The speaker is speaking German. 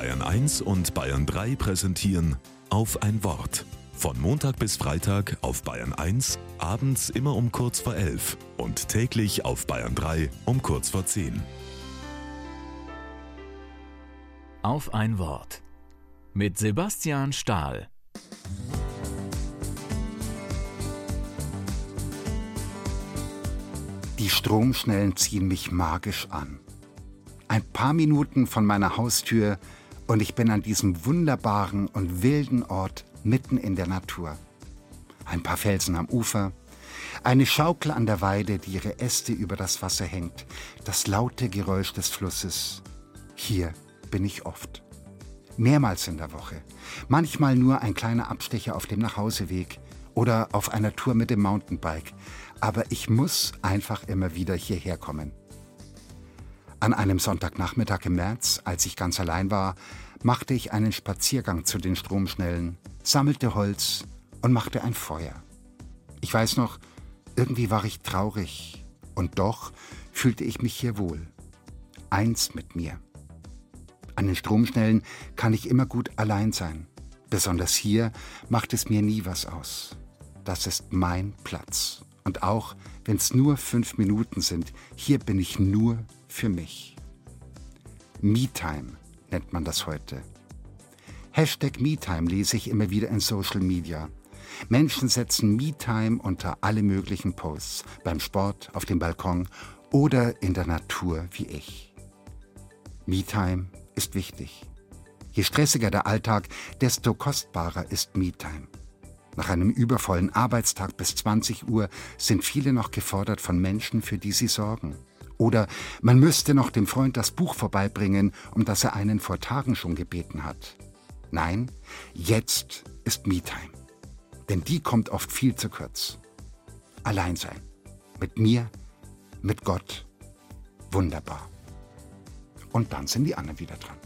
Bayern 1 und Bayern 3 präsentieren auf ein Wort. Von Montag bis Freitag auf Bayern 1, abends immer um kurz vor 11 und täglich auf Bayern 3 um kurz vor 10. Auf ein Wort. Mit Sebastian Stahl. Die Stromschnellen ziehen mich magisch an. Ein paar Minuten von meiner Haustür und ich bin an diesem wunderbaren und wilden Ort mitten in der Natur. Ein paar Felsen am Ufer, eine Schaukel an der Weide, die ihre Äste über das Wasser hängt, das laute Geräusch des Flusses. Hier bin ich oft. Mehrmals in der Woche. Manchmal nur ein kleiner Abstecher auf dem Nachhauseweg oder auf einer Tour mit dem Mountainbike. Aber ich muss einfach immer wieder hierher kommen. An einem Sonntagnachmittag im März, als ich ganz allein war, machte ich einen Spaziergang zu den Stromschnellen, sammelte Holz und machte ein Feuer. Ich weiß noch, irgendwie war ich traurig und doch fühlte ich mich hier wohl. Eins mit mir. An den Stromschnellen kann ich immer gut allein sein. Besonders hier macht es mir nie was aus. Das ist mein Platz. Und auch wenn es nur fünf Minuten sind, hier bin ich nur für mich. Me-Time nennt man das heute. Hashtag MeTime lese ich immer wieder in Social Media. Menschen setzen MeTime unter alle möglichen Posts, beim Sport, auf dem Balkon oder in der Natur wie ich. MeTime ist wichtig. Je stressiger der Alltag, desto kostbarer ist MeTime. Nach einem übervollen Arbeitstag bis 20 Uhr sind viele noch gefordert von Menschen, für die sie sorgen. Oder man müsste noch dem Freund das Buch vorbeibringen, um das er einen vor Tagen schon gebeten hat. Nein, jetzt ist Me-Time. Denn die kommt oft viel zu kurz. Allein sein. Mit mir, mit Gott. Wunderbar. Und dann sind die anderen wieder dran.